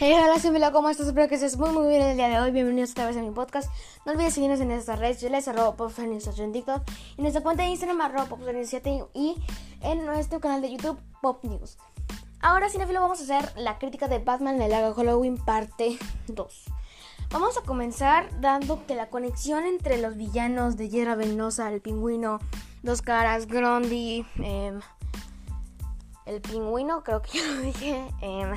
Hey, hola, soy Mila, ¿cómo estás? Espero que estés muy muy bien el día de hoy. Bienvenidos otra vez a mi podcast. No olvides seguirnos en estas redes sociales, arroba popfan7 en TikTok, en nuestra cuenta de Instagram, arroba popfan7 y en nuestro canal de YouTube, Pop News. Ahora, Cinefilo, vamos a hacer la crítica de Batman el Laga Halloween parte 2. Vamos a comenzar dando que la conexión entre los villanos de Hiedra Venosa, el pingüino, Dos Caras, Grundy, eh, el pingüino, creo que ya lo dije, eh,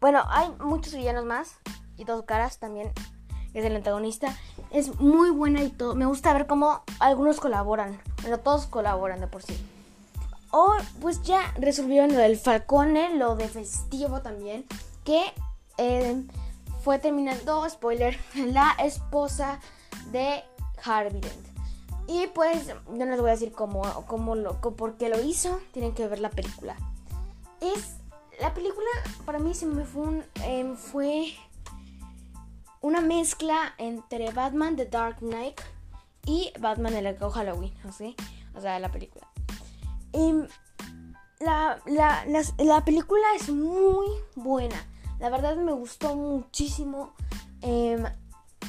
bueno, hay muchos villanos más. Y dos caras también. Es el antagonista. Es muy buena y todo. Me gusta ver cómo algunos colaboran. Bueno, todos colaboran de por sí. O pues ya resolvieron lo del Falcone, lo de festivo también. Que eh, fue terminando, spoiler, la esposa de Harvey. Y pues no les voy a decir cómo, cómo lo, por qué lo hizo. Tienen que ver la película. Es la película para mí se me fue, em, fue una mezcla entre Batman The Dark Knight y Batman el arco Halloween, ¿sí? O sea, la película. Em, la, la, película es muy buena. La verdad me gustó muchísimo. Em,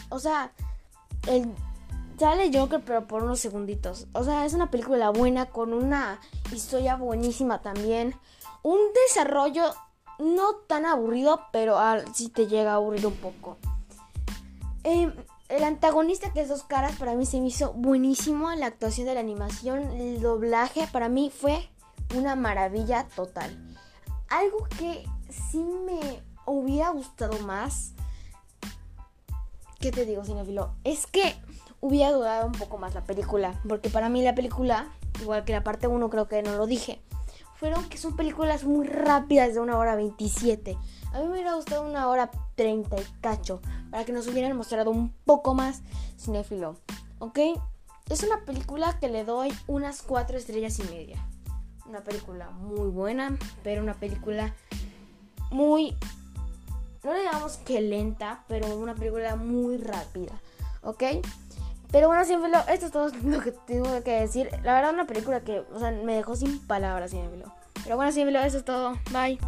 o sea, el, sale Joker, pero por unos segunditos. O sea, es una película buena con una historia buenísima también un desarrollo no tan aburrido, pero sí te llega a aburrir un poco. Em, el antagonista que es dos caras para mí se me hizo buenísimo. La actuación de la animación, el doblaje para mí fue una maravilla total. Algo que sí me hubiera gustado más. ¿Qué te digo, Cinefilo? Es que hubiera durado un poco más la película. Porque para mí la película, igual que la parte 1 creo que no lo dije fueron que son películas muy rápidas de una hora 27. A mí me hubiera gustado una hora 30 y cacho para que nos hubieran mostrado un poco más cinéfilo. ¿Ok? Es una película que le doy unas 4 estrellas y media. Una película muy buena, pero una película muy... No le digamos que lenta, pero una película muy rápida. ¿Ok? Pero bueno, siempre lo, esto es todo lo que tengo que decir. La verdad, una película que, o sea, me dejó sin palabras, Pero bueno, siempre eso es todo. Bye.